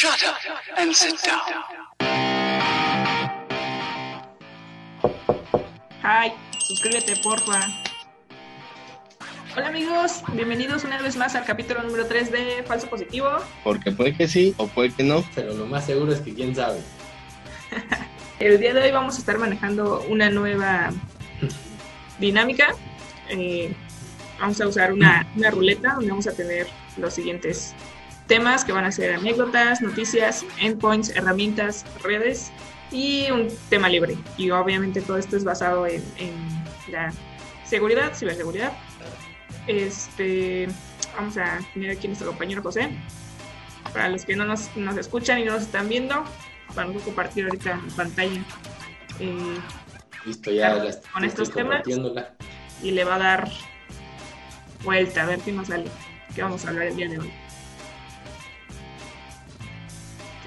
Shut up and sit down. Hi, suscríbete porfa. Hola amigos, bienvenidos una vez más al capítulo número 3 de Falso Positivo. Porque puede que sí o puede que no. Pero lo más seguro es que quién sabe. El día de hoy vamos a estar manejando una nueva dinámica. Eh, vamos a usar una, una ruleta donde vamos a tener los siguientes temas que van a ser anécdotas, noticias, endpoints, herramientas, redes y un tema libre. Y obviamente todo esto es basado en, en la seguridad, ciberseguridad. Este, vamos a tener aquí a nuestro compañero José. Para los que no nos, nos escuchan y no nos están viendo, vamos a compartir ahorita en pantalla. eh, Listo, ya Claro, las con estos temas. y le va a dar vuelta a ver qué nos sale. ¿Qué vamos a hablar el día de hoy?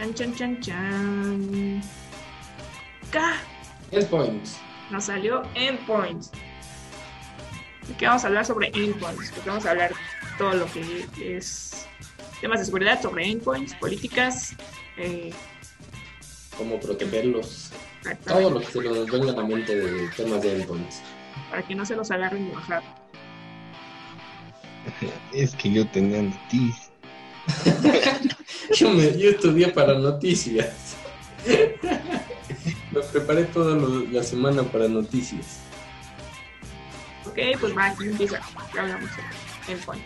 Chan, chan, chan, chan. ¡Ca! Endpoints. Nos salió Endpoints. ¿De qué vamos a hablar sobre Endpoints? Porque vamos a hablar todo lo que es temas de seguridad sobre Endpoints, políticas, eh, Cómo protegerlos. Todo lo que se nos venga a la mente de temas de endpoints. para que no se los agarren de bajar. Es que yo tenía noticias. Yo, me, yo estudié para noticias. me preparé toda lo- la semana para noticias. Ok, pues va, empieza. Hablamos sobre Endpoints.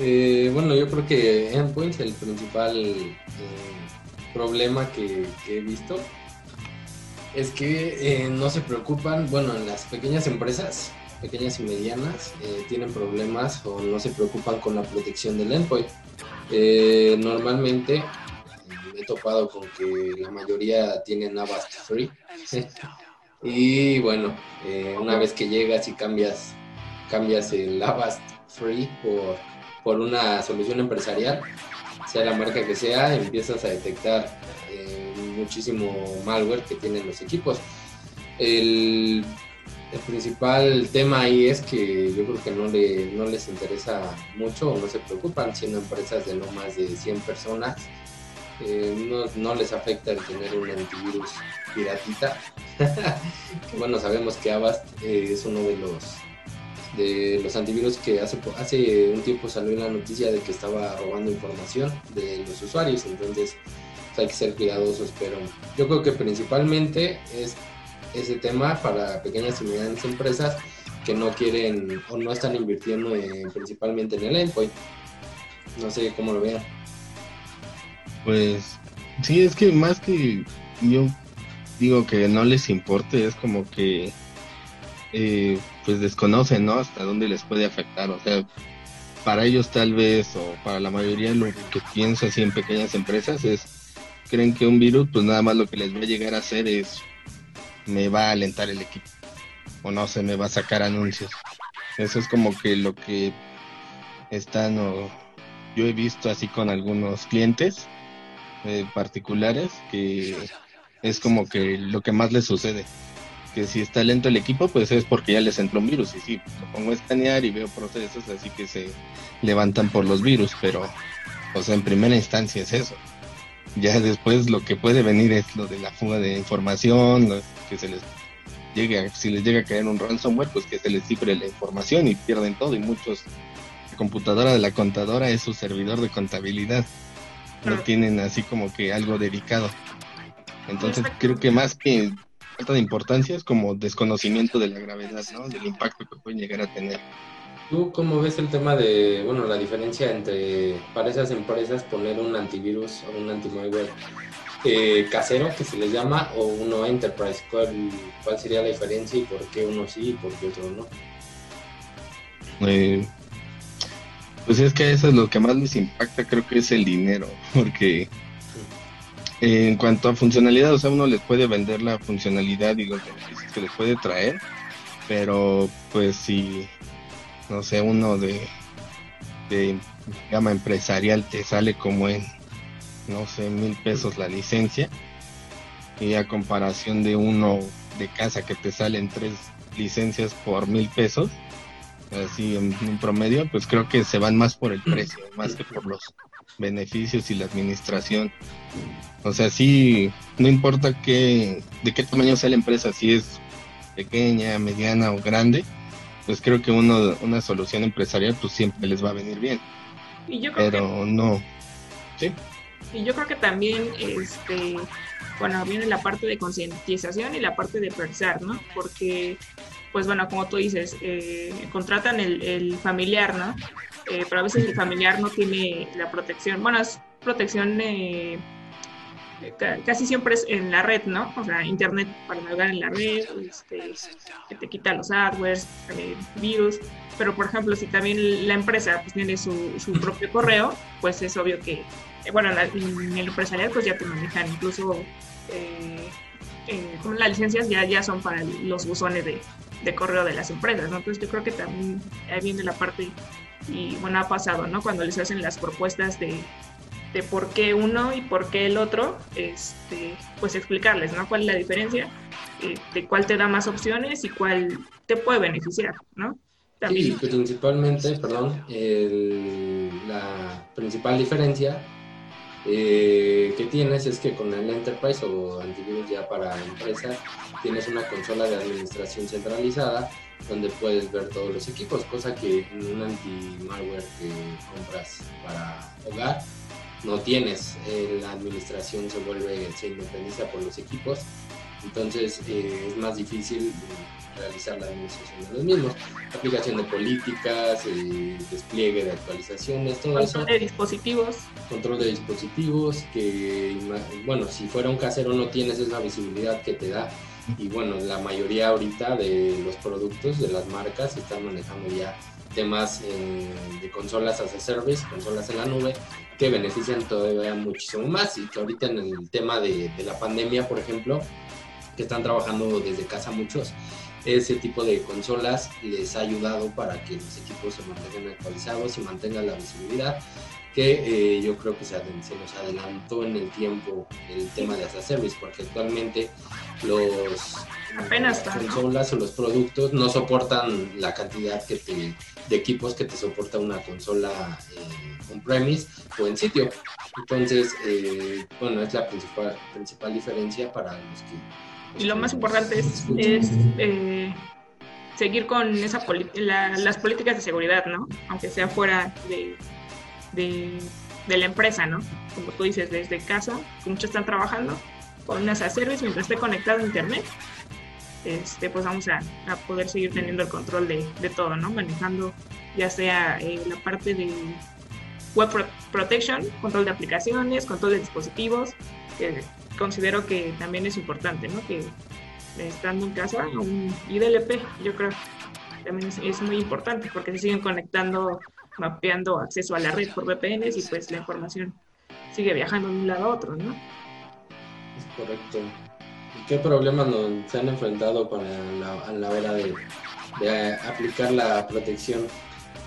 Eh, bueno, yo creo que Endpoints, el principal eh, problema que, que he visto es que eh, no se preocupan, bueno, en las pequeñas empresas, pequeñas y medianas, tienen problemas o no se preocupan con la protección del endpoint. Eh, normalmente eh, he topado con que la mayoría tienen Avast Free. Y bueno, eh, una vez que llegas y cambias, cambias el Avast Free por, por una solución empresarial, sea la marca que sea, empiezas a detectar eh, muchísimo malware que tienen los equipos. El, el principal tema ahí es que yo creo que no, le, no les interesa mucho o no se preocupan, siendo empresas de no más de 100 personas. eh, no, no les afecta el tener un antivirus piratita. Bueno, sabemos que Avast eh, es uno de los de los antivirus que hace, hace un tiempo salió en la noticia de que estaba robando información de los usuarios, entonces pues, hay que ser cuidadosos, pero yo creo que principalmente es ese tema para pequeñas y medianas empresas que no quieren o no están invirtiendo en- principalmente en el endpoint. No sé cómo lo vean. Pues sí, es que más que yo digo que no les importe, es como que eh, pues desconocen, ¿no? Hasta dónde les puede afectar. O sea, para ellos tal vez, o para la mayoría lo que pienso así en pequeñas empresas es, creen que un virus pues nada más lo que les va a llegar a hacer es, me va a alentar el equipo, o no se me va a sacar anuncios. Eso es como que lo que están, o yo he visto así con algunos clientes eh, particulares que es como que lo que más les sucede. Que si está lento el equipo, pues es porque ya les entró un virus. Y sí, lo pongo a escanear y veo procesos así que se levantan por los virus, pero, o sea, en primera instancia es eso. Ya después lo que puede venir es lo de la fuga de información, que se les llegue, a- si les llega a caer un ransomware, pues que se les cifre la información y pierden todo. Y muchos, la computadora de la contadora es su servidor de contabilidad no tienen así como que algo dedicado. Entonces creo que más que falta de importancia es como desconocimiento de la gravedad, ¿no? Del impacto que pueden llegar a tener. ¿Tú cómo ves el tema de, bueno, la diferencia entre para esas empresas poner un antivirus o un antimalware eh, casero, que se les llama, o uno enterprise? ¿Cuál, ¿Cuál sería la diferencia y por qué uno sí y por qué otro no? Eh, pues es que eso es lo que más les impacta, creo que es el dinero, porque eh, en cuanto a funcionalidad, o sea, uno les puede vender la funcionalidad y los beneficios que les puede traer, pero pues si, no sé, uno de, de gama empresarial te sale como en, no sé, mil pesos la licencia, y a comparación de uno de casa que te salen tres licencias por mil pesos, así en un promedio, pues creo que se van más por el precio, más que por los beneficios y la administración. O sea, sí, no importa qué, de qué tamaño sea la empresa, si es pequeña, mediana o grande, pues creo que uno, una solución empresarial pues siempre les va a venir bien. Y yo creo Pero no. Sí. Y yo creo que también, este, bueno, viene la parte de concientización y la parte de priorizar, ¿no? Porque, pues bueno, como tú dices, eh, contratan el, el familiar, ¿no? Eh, pero a veces el familiar no tiene la protección, bueno, es protección eh, casi siempre es en la red, ¿no? O sea, internet para navegar en la red, este, que te quita los adwares, eh, virus, pero por ejemplo, si también la empresa pues, tiene su, su propio correo, pues es obvio que, eh, bueno, la- en el empresarial pues ya te manejan incluso, eh, eh, como las licencias ya, ya son para los buzones de, de correo de las empresas, ¿no? Entonces yo creo que también ahí viene la parte, y bueno, ha pasado, ¿no? Cuando les hacen las propuestas de, de por qué uno y por qué el otro, este, pues explicarles, ¿no? ¿Cuál es la diferencia? eh, de cuál te da más opciones y cuál te puede beneficiar, ¿no? También, principalmente, perdón, el- la principal diferencia eh, que tienes es que con el Enterprise o antivirus ya para empresas tienes una consola de administración centralizada donde puedes ver todos los equipos, cosa que en un anti-malware que compras para hogar no tienes. Eh, la administración se vuelve, se independiza por los equipos, entonces eh, es más difícil eh, realizar la administración de los mismos. Aplicación de políticas, eh, despliegue de actualizaciones, todo eso control de dispositivos, control de dispositivos, que bueno, si fuera un casero no tienes esa visibilidad que te da. Y bueno, la mayoría ahorita de los productos de las marcas están manejando ya temas eh, de consolas as a service, consolas en la nube, que benefician todavía muchísimo más. Y que ahorita en el tema de, la pandemia, por ejemplo, que están trabajando desde casa muchos, ese tipo de consolas les ha ayudado para que los equipos se mantengan actualizados y mantengan la visibilidad que eh, yo creo que se, se nos adelantó en el tiempo el tema de as a service, porque actualmente los Apenas las consolas o los productos no soportan la cantidad que te, de equipos que te soporta una consola eh, on-premise o en sitio. Entonces, eh, bueno, es la principal, principal diferencia para los que... y lo más importante es, eh, seguir con esa la- las políticas de seguridad, ¿no? Aunque sea fuera de, de, de la empresa, ¿no? Como tú dices, desde casa, que muchos están trabajando con a service mientras esté conectado a internet. Este, pues vamos a, a poder seguir teniendo el control de, de todo, ¿no? Manejando ya sea eh, la parte de web pro- protection, control de aplicaciones, control de dispositivos, que considero que también es importante, ¿no? Que estando en casa, un IDLP, yo creo, también es, es muy importante porque se siguen conectando, mapeando acceso a la red por VPNs y pues la información sigue viajando de un lado a otro, ¿no? Es correcto. ¿Y qué problemas nos se han enfrentado para la, a la hora de, de aplicar la protección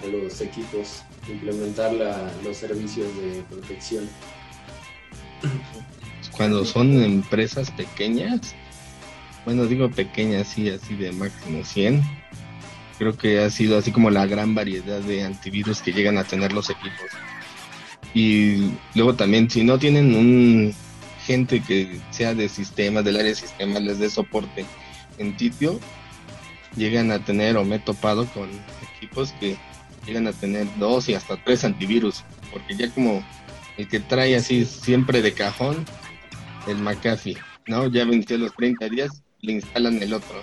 a los equipos, implementar la- los servicios de protección? Cuando son empresas pequeñas, bueno, digo pequeñas, sí, así de máximo 100, creo que ha sido así como la gran variedad de antivirus que llegan a tener los equipos. Y luego también, si no tienen un gente que sea de sistemas, del área de sistemas, les dé soporte en sitio, llegan a tener, o me he topado con equipos que llegan a tener dos y hasta tres antivirus, porque ya como el que trae así siempre de cajón, el McAfee, ¿no? Ya venció los 30 días, le instalan el otro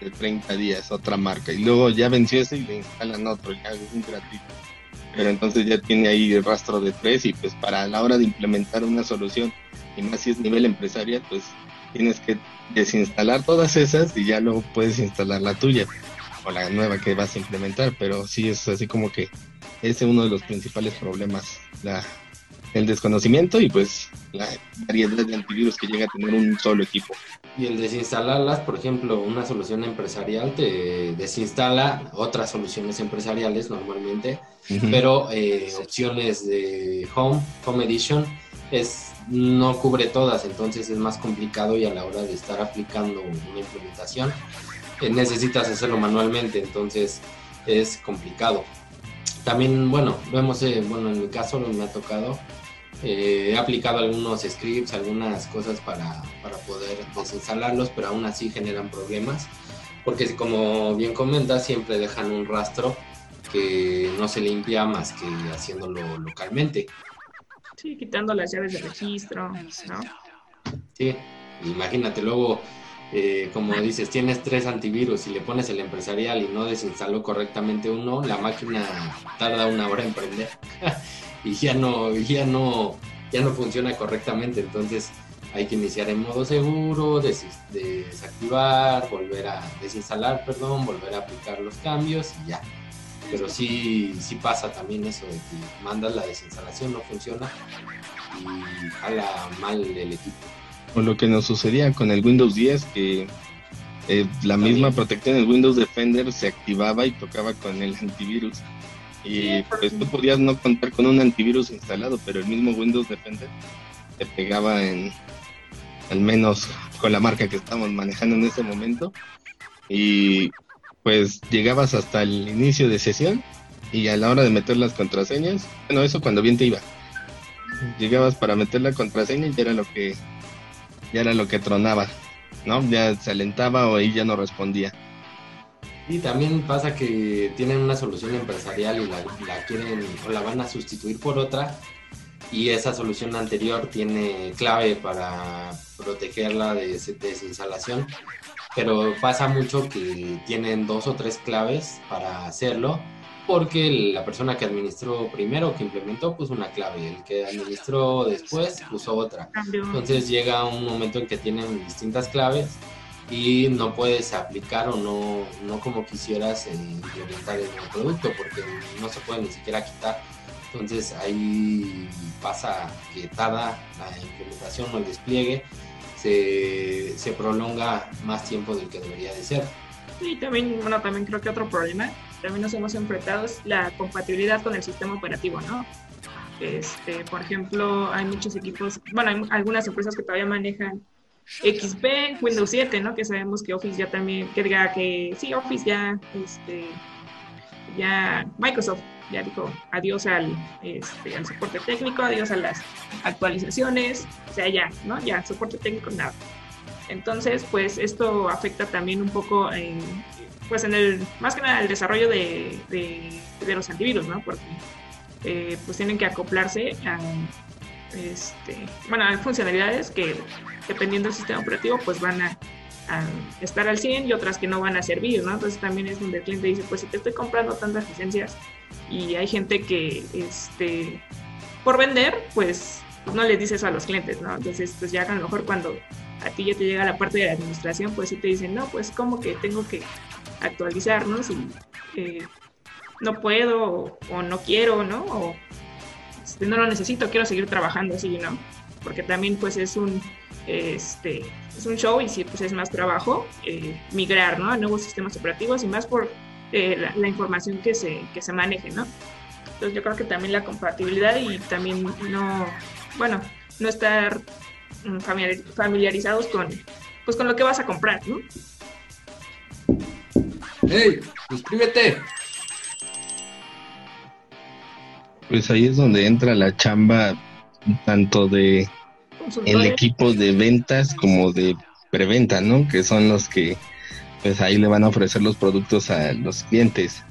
de 30 días, otra marca, y luego ya venció ese y le instalan otro, ya un gratuito. Pero entonces ya tiene ahí el rastro de tres y pues para la hora de implementar una solución, y más si es nivel empresarial, pues tienes que desinstalar todas esas y ya luego puedes instalar la tuya o la nueva que vas a implementar, pero sí es así como que ese es uno de los principales problemas, la, el desconocimiento y pues la variedad de antivirus que llega a tener un solo equipo. Y el desinstalarlas, por ejemplo, una solución empresarial te desinstala otras soluciones empresariales normalmente, pero eh, opciones de Home, Home Edition, es, no cubre todas, entonces es más complicado y a la hora de estar aplicando una implementación eh, necesitas hacerlo manualmente, entonces es complicado. también, bueno, vemos, eh, bueno, en mi caso me ha tocado, eh, he aplicado algunos scripts, algunas cosas para, para poder desinstalarlos, pero aún así generan problemas, porque como bien comentas, siempre dejan un rastro que no se limpia más que haciéndolo localmente. Sí, quitando las llaves de registro. Sí, imagínate, luego, eh, como dices, tienes tres antivirus y le pones el empresarial y no desinstaló correctamente uno, la máquina tarda una hora en prender y ya no, ya no, ya no funciona correctamente. Entonces hay que iniciar en modo seguro, desactivar, volver a desinstalar, perdón, volver a aplicar los cambios y ya. Pero sí, sí pasa también eso de que mandas la desinstalación, no funciona y jala mal el equipo. O lo que nos sucedía con el Windows 10, que eh, la misma protección del Windows Defender se activaba y tocaba con el antivirus. Y pues tú podías no contar con un antivirus instalado, pero el mismo Windows Defender te pegaba en, al menos con la marca que estamos manejando en ese momento. Y pues llegabas hasta el inicio de sesión y a la hora de meter las contraseñas, bueno, eso cuando bien te iba. Llegabas para meter la contraseña y ya era lo que ya era lo que tronaba, ¿no? Ya se alentaba o ahí ya no respondía. Y también pasa que tienen una solución empresarial y la, quieren o la van a sustituir por otra y esa solución anterior tiene clave para protegerla de desinstalación, pero pasa mucho que tienen dos o tres claves para hacerlo porque la persona que administró primero, que implementó, puso una clave, el que administró después puso otra. Entonces llega un momento en que tienen distintas claves y no puedes aplicar o no, no como quisieras implementar el nuevo producto porque no se puede ni siquiera quitar. Entonces ahí pasa que tarda la implementación o el despliegue se, se prolonga más tiempo del que debería de ser. Y también, bueno, también creo que otro problema, también nos hemos enfrentado es la compatibilidad con el sistema operativo, ¿no? Este, por ejemplo, hay muchos equipos, bueno, hay algunas empresas que todavía manejan XP, Windows 7, ¿no? Que sabemos que Office ya también, que diga que sí, Office ya, este, ya Microsoft ya dijo adiós al, este, al soporte técnico, adiós a las actualizaciones, o sea, ya, ¿no? Ya, soporte técnico, nada. Entonces, pues esto afecta también un poco en, pues en el, más que nada el desarrollo de, de, los antivirus, ¿no? Porque eh, pues tienen que acoplarse a, este, bueno, hay funcionalidades que dependiendo del sistema operativo pues van a, estar al 100 y otras que no van a servir, ¿no? Entonces también es donde el cliente dice, pues si te estoy comprando tantas licencias y hay gente que, este, por vender, pues no le dices a los clientes, ¿no? Entonces, pues ya a lo mejor cuando a ti ya te llega la parte de la administración, pues sí te dicen, no, pues como que tengo que actualizarnos y eh, no puedo o, no quiero, ¿no? O este, no lo necesito, quiero seguir trabajando así, ¿no? Porque también pues es un, este, es un show y sí, pues es más trabajo eh, migrar, ¿no? A nuevos sistemas operativos y más por eh, la, información que se, que se maneje, ¿no? Entonces yo creo que también la compatibilidad y también no, bueno, no estar mm, familiarizados con, pues con lo que vas a comprar, ¿no? ¡Hey! ¡Suscríbete! Pues ahí es donde entra la chamba tanto de el equipo de ventas como de preventa, ¿no? Que son los que pues ahí le van a ofrecer los productos a los clientes.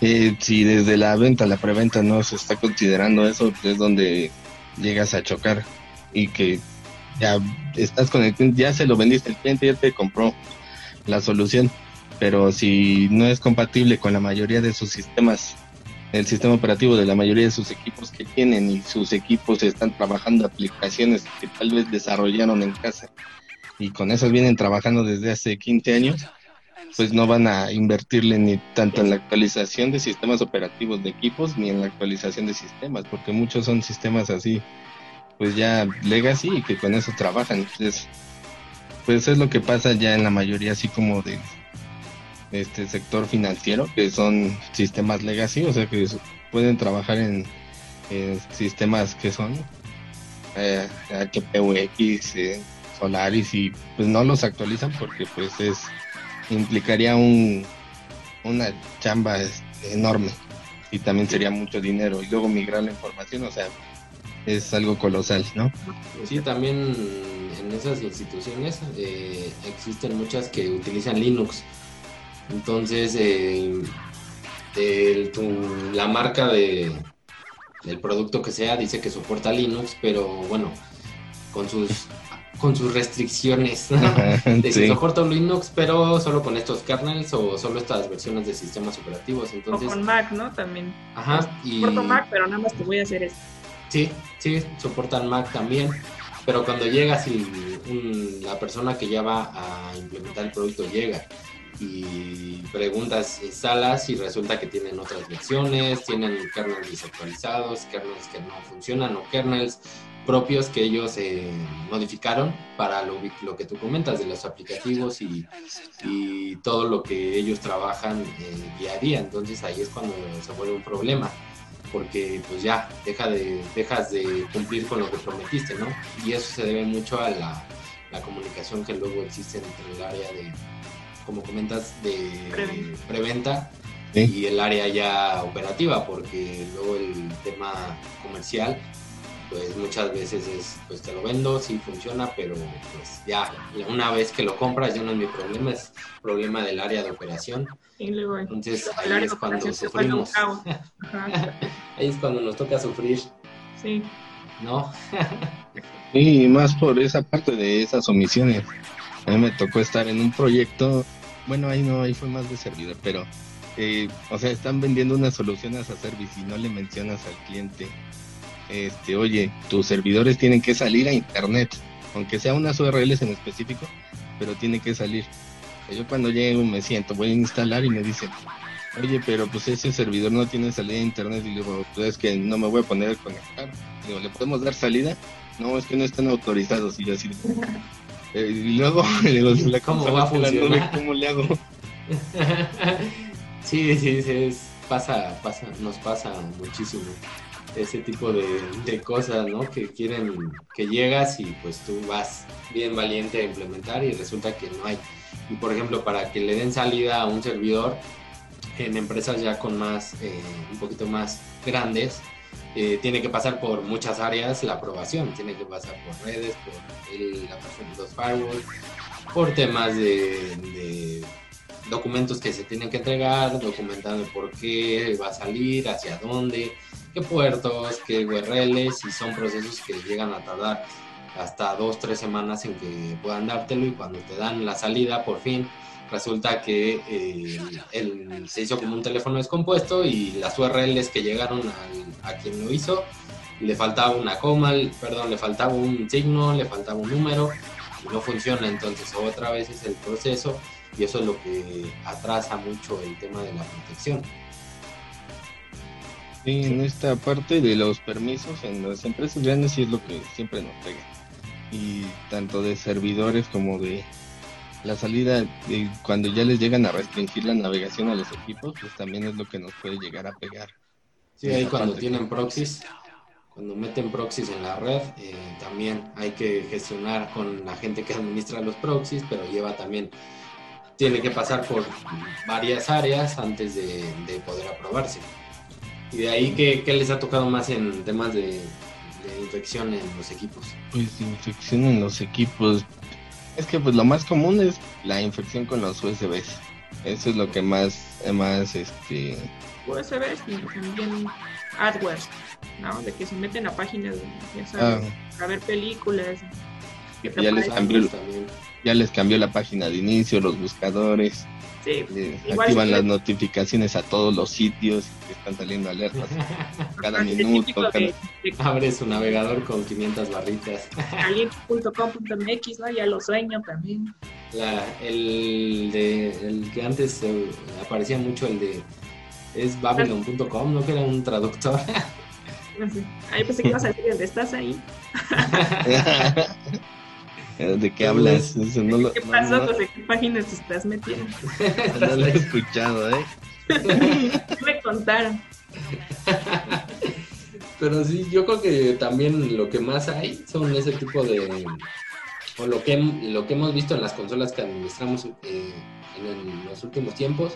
Si desde la venta, la preventa no se está considerando eso, pues es donde llegas a chocar y que ya estás con el cliente, ya se lo vendiste el cliente, ya te compró la solución pero si no es compatible con la mayoría de sus sistemas, el sistema operativo de la mayoría de sus equipos que tienen y sus equipos están trabajando aplicaciones que tal vez desarrollaron en casa y con esas vienen trabajando desde hace 15 años, pues no van a invertirle ni tanto en la actualización de sistemas operativos de equipos ni en la actualización de sistemas, porque muchos son sistemas así, pues ya legacy y que con eso trabajan. Entonces, pues es lo que pasa ya en la mayoría así como de este sector financiero, que son sistemas legacy, o sea que pueden trabajar en, sistemas que son eh, HPUX, eh, Solaris y pues no los actualizan porque pues es implicaría un una chamba enorme y también sería mucho dinero. Y luego migrar la información, o sea, es algo colosal, ¿no? Sí, también en esas instituciones eh, existen muchas que utilizan Linux. Entonces, eh, el- tu- la marca de, del producto que sea dice que soporta Linux, pero bueno, con sus, con sus restricciones. ¿no? De Sí. soporta Linux, pero solo con estos kernels o solo estas versiones de sistemas operativos. O Entonces, con Mac, ¿no? También. ajá, y Porto Mac, pero nada más te voy a hacer esto. sí, sí, soportan Mac también. Pero cuando llegas y un- la persona que ya va a implementar el producto llega y preguntas, instalas y resulta que tienen otras versiones, tienen kernels desactualizados, kernels que no funcionan o kernels propios que ellos eh, modificaron para lo, lo que tú comentas de los aplicativos y, y todo lo que ellos trabajan eh, día a día. Entonces ahí es cuando se vuelve un problema, porque pues ya deja de, dejas de cumplir con lo que prometiste, ¿no? Y eso se debe mucho a la, la comunicación que luego existe entre el área de, como comentas, de Preventa. preventa Sí. y el área ya operativa, porque luego el tema comercial pues muchas veces es, pues te lo vendo, sí funciona, pero pues ya, una vez que lo compras ya no es mi problema, es problema del área de operación. Luego Entonces ahí es cuando sufrimos, ahí es cuando nos toca sufrir, sí. ¿no? Y más por esa parte de esas omisiones. A mí me tocó estar en un proyecto, bueno, ahí no, ahí fue más de servidor, pero, eh, o sea, están vendiendo una solución a esa service y no le mencionas al cliente, este, oye, tus servidores tienen que salir a internet, aunque sea unas URLs en específico, pero tiene que salir. Yo cuando llego me siento, voy a instalar y me dicen, oye, pero pues ese servidor no tiene salida a internet y digo, pues es que no me voy a poner a conectar. Digo, ¿le podemos dar salida? No, es que no están autorizados y yo así. eh, y luego digo, la ¿Cómo va a funcionar? ¿Cómo le hago? sí, sí, sí, es- pasa, pasa, nos pasa muchísimo ese tipo de, de cosas, ¿no? Que quieren que llegas y pues tú vas bien valiente a implementar y resulta que no hay. Y por ejemplo, para que le den salida a un servidor en empresas ya con más, eh, un poquito más grandes, eh, tiene que pasar por muchas áreas la aprobación, tiene que pasar por redes, por el, la de los firewalls, por temas de, de documentos que se tienen que entregar, documentando por qué va a salir, hacia dónde, qué puertos, qué URLs, y son procesos que llegan a tardar hasta dos, tres semanas en que puedan dártelo y cuando te dan la salida por fin resulta que eh, se hizo como un teléfono descompuesto y las URLs que llegaron a quien lo hizo le faltaba una coma, perdón, le faltaba un signo, le faltaba un número y no funciona, entonces otra vez es el proceso y eso es lo que atrasa mucho el tema de la protección. Sí, en esta parte de los permisos en las empresas grandes sí es lo que siempre nos pega. Y tanto de servidores como de la salida, de cuando ya les llegan a restringir la navegación a los equipos, pues también es lo que nos puede llegar a pegar. Sí, ahí cuando tienen proxies, cuando meten proxies en la red, eh, también hay que gestionar con la gente que administra los proxies, pero lleva también, tiene que pasar por varias áreas antes de, de poder aprobarse. Y de ahí, ¿qué, qué les ha tocado más en temas de, de infección en los equipos? Pues infección en los equipos. Es que pues lo más común es la infección con los USBs. Eso es lo que más, más este USBs y también adware, ¿no? De que se meten a páginas de, ya ah, sabes, a ver películas. que ya les el- También. Ya les cambió la página de inicio, los buscadores, Sí, eh, Igual activan si las notificaciones a todos los sitios que están saliendo alertas cada minuto. cada- de, de Abre su navegador con 500 barritas. caliente.com.mx, ¿no? Ya lo sueño también. La, el, de, el que antes eh, aparecía mucho, el de es babylon.com, ¿no? Que era un traductor. Ahí pensé que iba a salir el de estás ahí. ¿De qué hablas? Eso no lo, ¿Qué no- pasó? no- Pues, ¿de qué páginas te estás metiendo? no lo he escuchado, ¿eh? ¿Qué me contaron? Pero sí, yo creo que también lo que más hay son ese tipo de... O lo que, lo que hemos visto en las consolas que administramos eh, en, el- los últimos tiempos,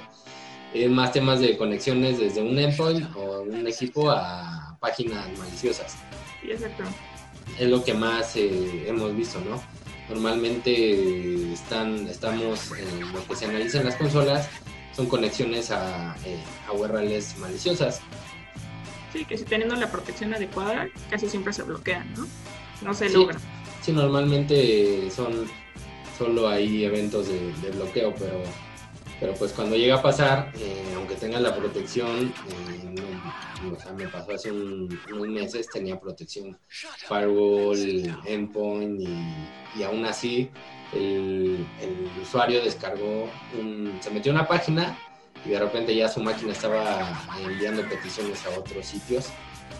es más temas de conexiones desde un endpoint o un equipo a páginas maliciosas. Sí, exacto. Es lo que más eh, hemos visto, ¿no? Normalmente están, estamos en lo que se analiza en las consolas son conexiones a, eh, a URLs maliciosas. Sí, que si teniendo la protección adecuada, casi siempre se bloquean, ¿no? No se Sí. logra. Sí, normalmente son solo hay eventos de, de bloqueo, pero, pero pues cuando llega a pasar, eh, aunque tenga la protección, eh, o sea, me pasó hace un- unos meses, tenía protección firewall, endpoint y, y aún así el, usuario descargó, un, se metió una página y de repente ya su máquina estaba enviando peticiones a otros sitios,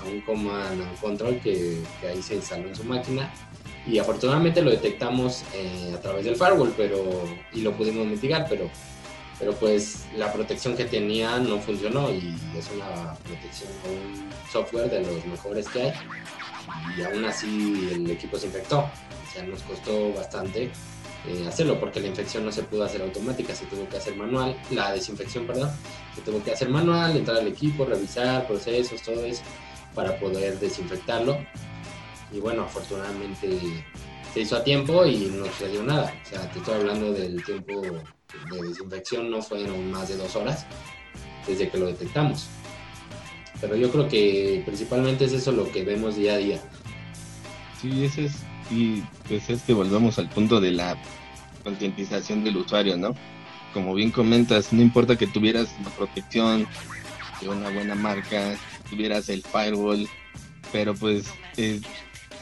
a un command and control que, que ahí se instaló en su máquina. Y afortunadamente lo detectamos eh, a través del firewall pero y lo pudimos mitigar pero pero pues la protección que tenía no funcionó y es una protección un software de los mejores que hay. Y aún así el equipo se infectó. O sea nos costó bastante eh, hacerlo porque la infección no se pudo hacer automática se tuvo que hacer manual la desinfección perdón se tuvo que hacer manual entrar al equipo revisar procesos todo eso para poder desinfectarlo. Y bueno, afortunadamente se hizo a tiempo y no sucedió nada. O sea, te estoy hablando del tiempo de desinfección, no fueron más de dos horas desde que lo detectamos. Pero yo creo que principalmente es eso lo que vemos día a día. Sí, ese es, y pues es que volvemos al punto de la concientización del usuario, ¿no? Como bien comentas, no importa que tuvieras la protección de una buena marca, tuvieras el firewall, pero pues eh,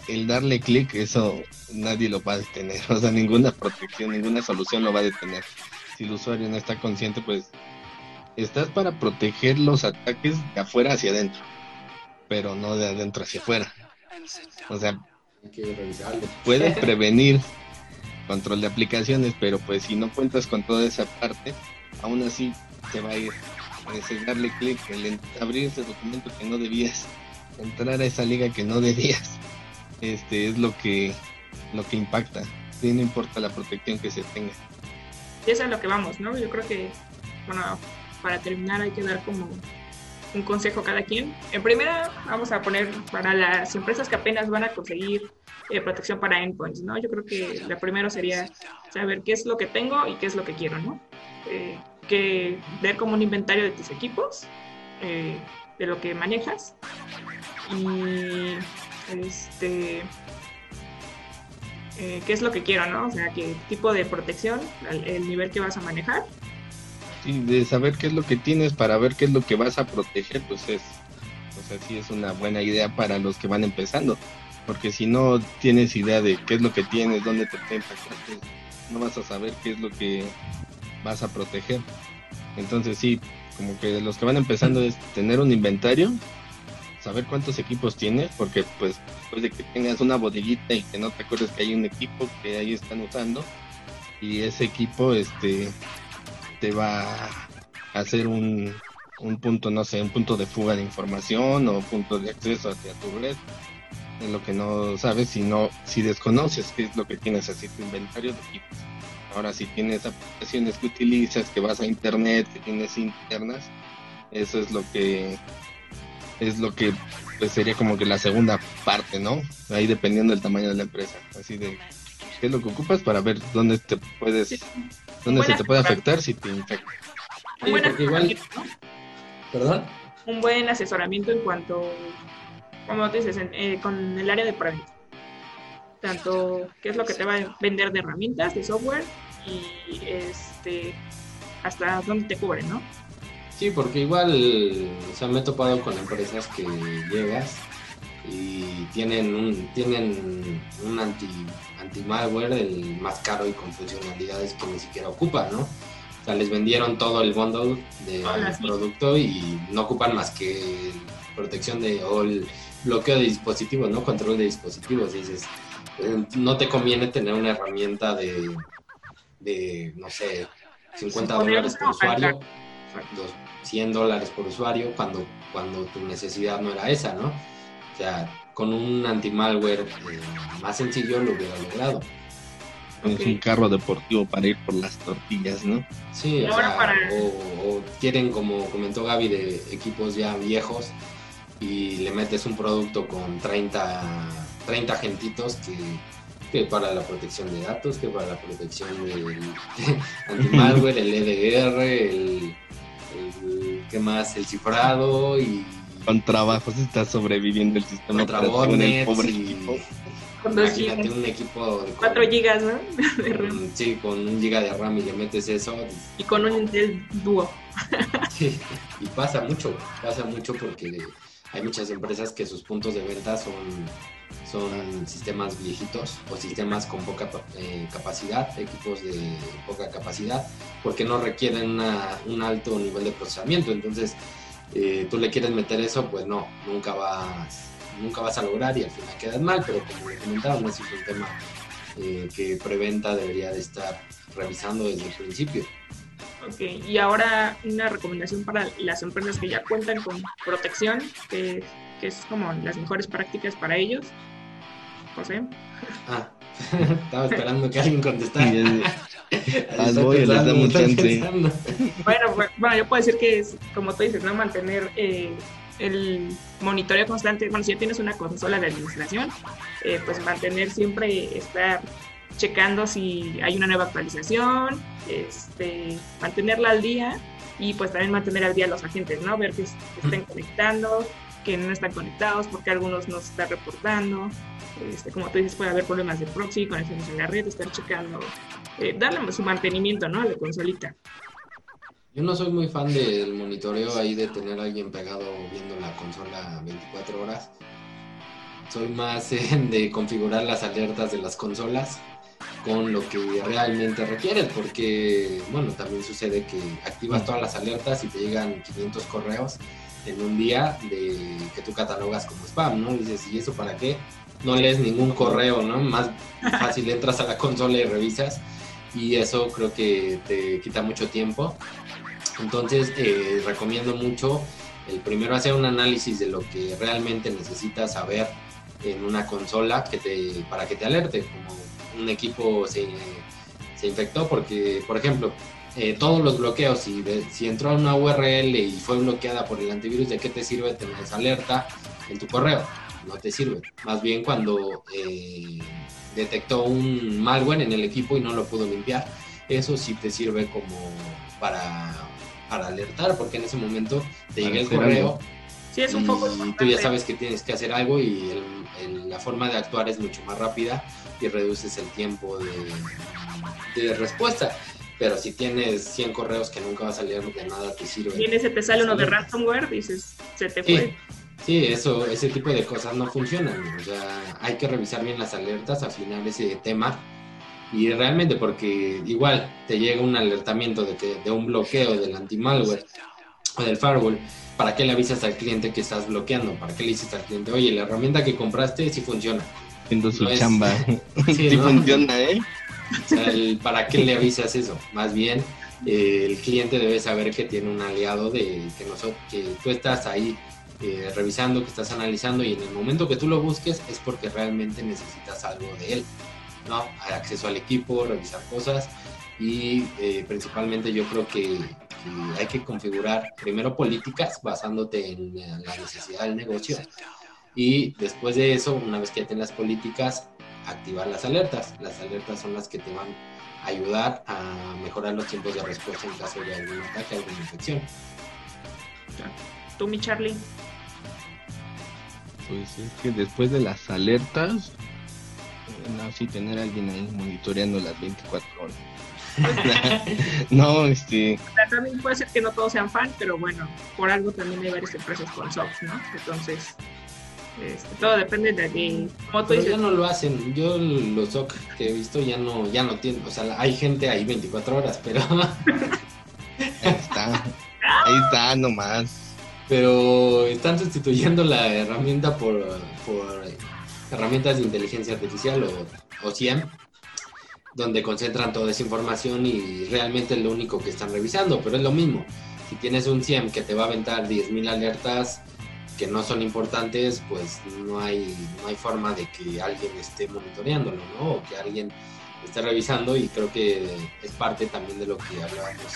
el darle clic, eso nadie lo va a detener, o sea, ninguna protección, ninguna solución lo va a detener. Si el usuario no está consciente, pues estás para proteger los ataques de afuera hacia adentro, pero no de adentro hacia afuera. O sea, Hay que revisarlo. pueden prevenir control de aplicaciones, pero pues si no cuentas con toda esa parte, aún así te va a ir. Es darle clic, el abrir ese documento que no debías, entrar a esa liga que no debías, este es lo que lo que impacta. No importa la protección que se tenga. Y eso es lo que vamos, ¿no? Yo creo que, bueno, para terminar hay que dar como un consejo a cada quien. En primera, vamos a poner para las empresas que apenas van a conseguir eh, protección para endpoints, ¿no? Yo creo que lo primero sería saber qué es lo que tengo y qué es lo que quiero, ¿no? Eh, que ver como un inventario de tus equipos, eh, de lo que manejas y este eh, qué es lo que quiero, ¿no? O sea, qué tipo de protección, el, el nivel que vas a manejar. Sí, de saber qué es lo que tienes para ver qué es lo que vas a proteger, pues es, o sea, sí es una buena idea para los que van empezando, porque si no tienes idea de qué es lo que tienes, dónde te impactar, pues no vas a saber qué es lo que vas a proteger. Entonces sí, como que los que van empezando es tener un inventario, saber cuántos equipos tienes, porque pues después de que tengas una bodeguita y que no te acuerdes que hay un equipo que ahí están usando, y ese equipo, este, te va a hacer un, un punto, no sé, un punto de fuga de información o punto de acceso hacia tu red. En lo que no sabes, si no, si desconoces qué es lo que tienes así tu inventario de equipos. Ahora, si tienes aplicaciones que utilizas, que vas a internet, que tienes internas, eso es lo que es lo que pues sería como que la segunda parte, ¿no? Ahí dependiendo del tamaño de la empresa, así de qué es lo que ocupas para ver dónde te puedes Sí. dónde se te puede afectar si te infecta. Un buen igual- asesoramiento, ¿no? ¿Perdón? un buen asesoramiento en cuanto, como dices, en- eh, con el área de preventa. Tanto qué es lo que te va a vender de herramientas, de software y este hasta dónde te cubre, ¿no? Sí, porque igual, o sea, me he topado con empresas que llegas y tienen un, tienen un anti, anti-malware, el más caro y con funcionalidades que ni siquiera ocupan, ¿no? O sea, les vendieron todo el bundle del Hola, sí. producto y no ocupan más que protección de, o el bloqueo de dispositivos, ¿no? Control de dispositivos. Y dices, eh, no te conviene tener una herramienta de, de no sé, 50 Poner dólares por usuario, 100 dólares por usuario cuando, cuando tu necesidad no era esa, ¿no? O sea, con un anti-malware eh, más sencillo lo hubiera logrado. Es un carro deportivo para ir por las tortillas, ¿no? Sí, o, sea, para- o- o quieren, como comentó Gaby, de equipos ya viejos y le metes un producto con 30, 30 agentitos que, que para la protección de datos, que para la protección del anti-malware, el EDR, el, el- ¿qué más? El cifrado y Con trabajos está sobreviviendo el sistema en el pobre y equipo. Con dos imagínate gigas. un equipo de 4 gigas, ¿no? De RAM. con- sí, con un giga de RAM y le metes eso, Y con un Intel Duo. Sí, y pasa mucho, pasa mucho porque hay muchas empresas que sus puntos de venta son, son sistemas viejitos o sistemas con poca eh, capacidad, equipos de poca capacidad, porque no requieren una- un alto nivel de procesamiento. Entonces, eh, tú le quieres meter eso, pues no, nunca vas, nunca vas a lograr y al final quedas mal, pero como comentaron, ese es un tema eh, que Preventa debería de estar revisando desde el principio. Ok, y ahora una recomendación para las empresas que ya cuentan con protección, que, que es como las mejores prácticas para ellos. José. Ah, estaba esperando que alguien contestara. Al voy, damos chance. Bueno, bu- bueno, yo puedo decir que es, como tú dices, ¿no? Mantener eh, el monitoreo constante. Bueno, si ya tienes una consola de administración, eh, pues mantener siempre, estar checando si hay una nueva actualización, este, mantenerla al día y pues también mantener al día a los agentes, ¿no? Ver que, que estén conectando, que no están conectados, porque algunos no se están reportando. Este, como tú dices, puede haber problemas de proxy, conexiones en la red, estar checando, eh, darle su mantenimiento, ¿no? A la consolita. Yo no soy muy fan del monitoreo ahí de tener a alguien pegado viendo la consola 24 horas. Soy más eh, de configurar las alertas de las consolas con lo que realmente requieren, porque, bueno, también sucede que activas todas las alertas y te llegan 500 correos en un día de que tú catalogas como spam, ¿no? Y dices, ¿y eso para qué? No lees ningún correo, ¿no? Más fácil entras a la consola y revisas y eso creo que te quita mucho tiempo. Entonces, eh, recomiendo mucho el primero hacer un análisis de lo que realmente necesitas saber en una consola que te, para que te alerte, como un equipo se, se infectó, porque, por ejemplo, eh, todos los bloqueos, si, de- si entró a una URL y fue bloqueada por el antivirus, ¿de qué te sirve tener esa alerta en tu correo? No te sirve. Más bien cuando eh, detectó un malware en el equipo y no lo pudo limpiar, eso sí te sirve como para, para alertar, porque en ese momento te llega el correo algo. Sí, es un poco y tú ya sabes que tienes que hacer algo y el- el- la forma de actuar es mucho más rápida y reduces el tiempo de, de respuesta. Pero si tienes 100 correos que nunca vas a leer, de nada te sirve. Viene, se te sale uno de ransomware, dices, se te Sí, fue. sí, eso, ese tipo de cosas no funcionan. O sea, hay que revisar bien las alertas, afinar ese tema. Y realmente, porque igual te llega un alertamiento de, que, de un bloqueo del anti-malware o del firewall, ¿para qué le avisas al cliente que estás bloqueando? ¿Para qué le dices al cliente, oye, la herramienta que compraste sí funciona? Haciendo su No es- chamba. Sí, Sí ¿no? funciona, ¿eh? O sea, el- ¿para qué le avisas eso? Más bien, eh, el cliente debe saber que tiene un aliado de que, nosotros, que tú estás ahí eh, revisando, que estás analizando y en el momento que tú lo busques es porque realmente necesitas algo de él, ¿no? Acceso al equipo, revisar cosas y eh, principalmente yo creo que, hay que configurar primero políticas basándote en la necesidad del negocio y después de eso, una vez que ya tengas políticas, activar las alertas. Las alertas son las que te van a ayudar a mejorar los tiempos de respuesta en caso de algún ataque, alguna infección. Tú, mi Charlie. Pues es que después de las alertas, eh, no, sí, tener a alguien ahí monitoreando las 24 horas. no, este, O sea, también puede ser que no todos sean fan, pero bueno, por algo también hay varias empresas con SOX, ¿no? Entonces, este, todo depende de, tú Pero dices. ya no lo hacen. Yo los SOC que he visto ya no, ya no tienen. O sea, hay gente ahí 24 horas, pero, ahí está. Ahí está, nomás. pero están sustituyendo la herramienta por, por herramientas de inteligencia artificial o, o CIEM, donde concentran toda esa información y realmente es lo único que están revisando, pero es lo mismo. Si tienes un CIEM que te va a aventar 10.000 alertas, que no son importantes, pues no hay, no hay forma de que alguien esté monitoreándolo, ¿no? O que alguien esté revisando y creo que es parte también de lo que hablábamos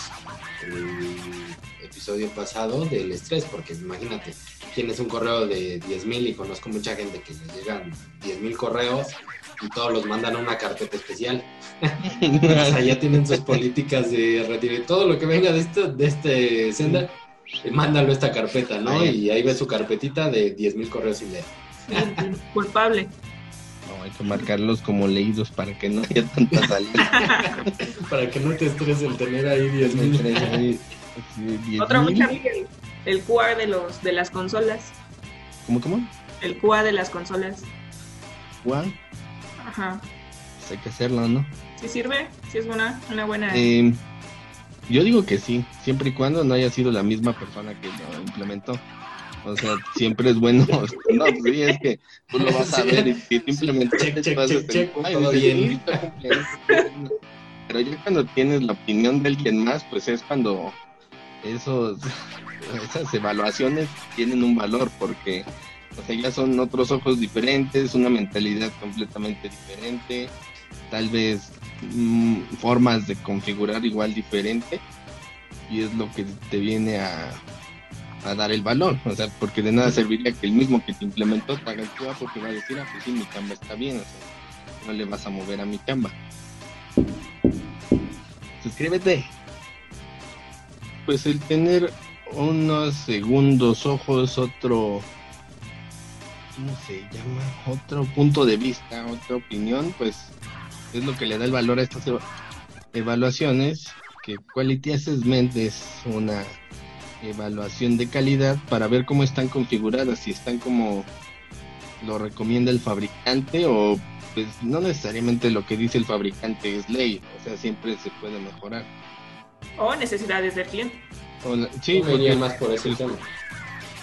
en el episodio pasado del estrés, porque imagínate, tienes un correo de 10.000 y conozco mucha gente que le llegan 10.000 correos y todos los mandan a una carpeta especial. o sea, ya tienen sus políticas de retiro. Todo lo que venga de, esto, de este sender, eh, mándalo a esta carpeta, ¿no? Y ahí ves su carpetita de 10.000 correos sin leer. Culpable. Hay que marcarlos como leídos para que no haya tanta salida. para que no te estrese el tener ahí 10.000. Otra mucha el, el QA de, los, de las consolas. ¿Cómo, cómo? El QA de las consolas. ¿QA? Ajá. Pues hay que hacerlo, ¿no? ¿Sí sirve? ¿Sí es una, una buena...? Eh, yo digo que sí, siempre y cuando no haya sido la misma persona que lo implementó. O sea, siempre es bueno. No, pues sí, es que tú lo vas a ver y si tú implementaste, check, check, vas a check. Pero ya cuando tienes la opinión de alguien más, pues es cuando esos, esas evaluaciones tienen un valor, porque o sea, ya son otros ojos diferentes, una mentalidad completamente diferente, tal vez mm, formas de configurar igual diferente, y es lo que te viene a, a dar el valor, o sea, porque de nada serviría que el mismo que te implementó te haga el QA porque va a decir, ah, pues sí, mi Canva está bien, o sea, no le vas a mover a mi Canva. Suscríbete. Pues el tener unos segundos ojos, otro, ¿cómo se llama? Otro punto de vista, otra opinión, pues es lo que le da el valor a estas eva- evaluaciones, que Quality Assessment es una evaluación de calidad para ver cómo están configuradas, si están como lo recomienda el fabricante o pues no necesariamente lo que dice el fabricante es ley, o sea, siempre se puede mejorar. O necesidades del cliente. O la- sí, porque- más por ese tema.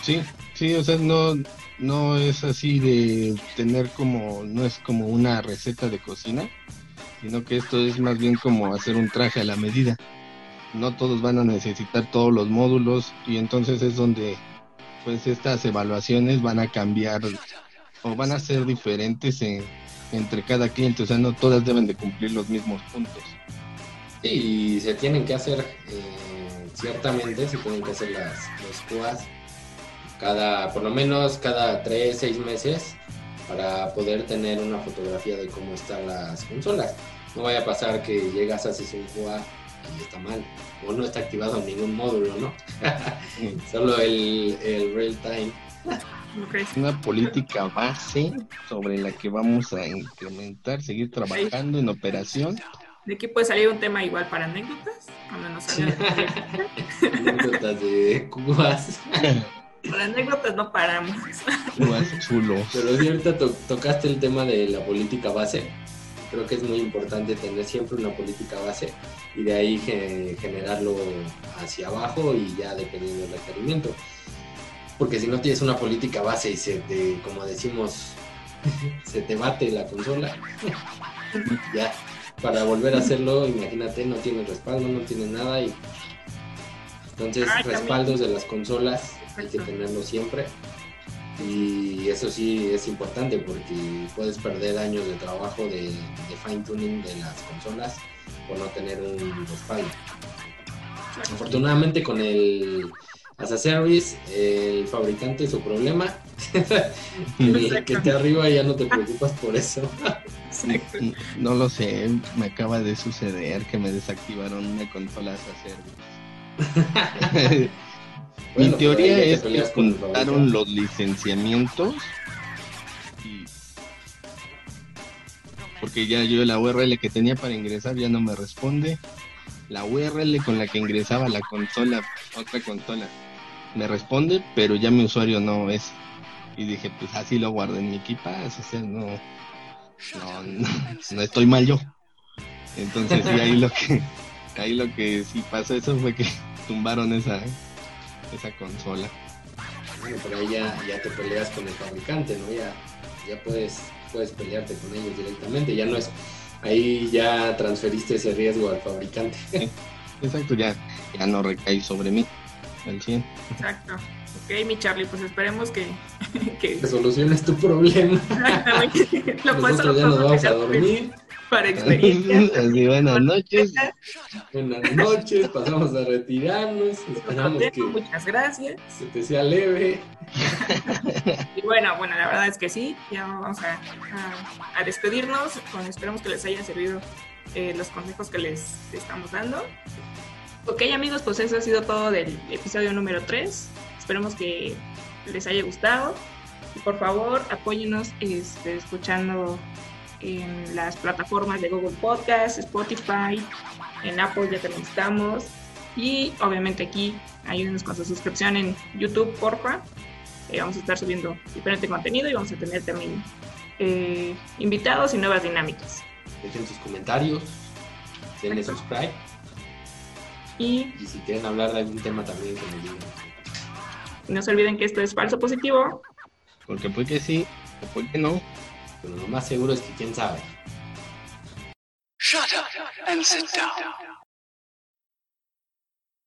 Sí, sí, o sea, no, no es así de tener como, no es como una receta de cocina, sino que esto es más bien como hacer un traje a la medida. No todos van a necesitar todos los módulos y entonces es donde pues estas evaluaciones van a cambiar o van a ser diferentes en- entre cada cliente, o sea, no todas deben de cumplir los mismos puntos. Sí, se tienen que hacer, eh, ciertamente, se tienen que hacer las, los QAs cada, por lo menos cada 3, 6 meses para poder tener una fotografía de cómo están las consolas. No vaya a pasar que llegas, haces un QA y está mal, o no está activado ningún módulo, ¿no? Solo el, el real time. Una política base sobre la que vamos a incrementar, seguir trabajando en operación. De aquí puede salir un tema igual para anécdotas. Cuando nos Anécdotas de QAs. Para anécdotas no paramos. Más chulo. Pero si ahorita to- tocaste el tema de la política base, creo que es muy importante tener siempre una política base y de ahí ge- generarlo hacia abajo y ya dependiendo del requerimiento. Porque si no tienes una política base y se te, como decimos, se te bate la consola, ya, para volver a hacerlo, imagínate, no tienes respaldo, no tienes nada y entonces también. respaldos de las consolas hay que tenerlo siempre y eso sí es importante porque puedes perder años de trabajo de, de fine tuning de las consolas por no tener un respaldo. Afortunadamente con el as a service, el fabricante su problema, el que esté arriba ya no te preocupas por eso. Exacto. No lo sé, me acaba de suceder que me desactivaron una consola a service. Mi Bueno, teoría es que juntaron los licenciamientos y porque ya yo la URL que tenía para ingresar ya no me responde. La URL con la que ingresaba la consola, otra consola, me responde, pero ya mi usuario no es. Y dije, pues así lo guardo en mi equipas, o sea, no, no, no, no estoy mal yo. Entonces, sí, ahí lo que, ahí lo que sí pasó eso fue que tumbaron esa, esa consola. Bueno, pero ahí ya, ya te peleas con el fabricante, ¿no? Ya, ya puedes, puedes pelearte con ellos directamente, ya no es, ahí ya transferiste ese riesgo al fabricante. Exacto, ya, ya no recae sobre mí. al 100. Exacto. Ok, mi Charlie, pues esperemos que, que soluciones tu problema. lo puedes Nosotros ya nos vamos a dormir. Para experiencia. Así, buenas noches. Buenas noches, pasamos a retirarnos. Esperamos que Muchas gracias. se te sea leve. Y bueno, bueno, la verdad es que sí, ya vamos a, a- a despedirnos. Con, esperemos que les hayan servido eh, los consejos que les estamos dando. Ok, amigos, pues eso ha sido todo del episodio número 3. Esperemos que les haya gustado. Y por favor, apóyennos este, escuchando en las plataformas de Google Podcast, Spotify, en Apple ya también estamos. Y obviamente aquí ayúdenos con su suscripción en YouTube, porfa. Eh, vamos a estar subiendo diferente contenido y vamos a tener también eh, invitados y nuevas dinámicas. Dejen sus comentarios. Denle subscribe. Y Y si quieren hablar de algún tema también, que nos digan. no se olviden que esto es falso positivo. Porque puede que sí, o puede que no. Pero lo más seguro es que quién sabe. Shut up and sit down.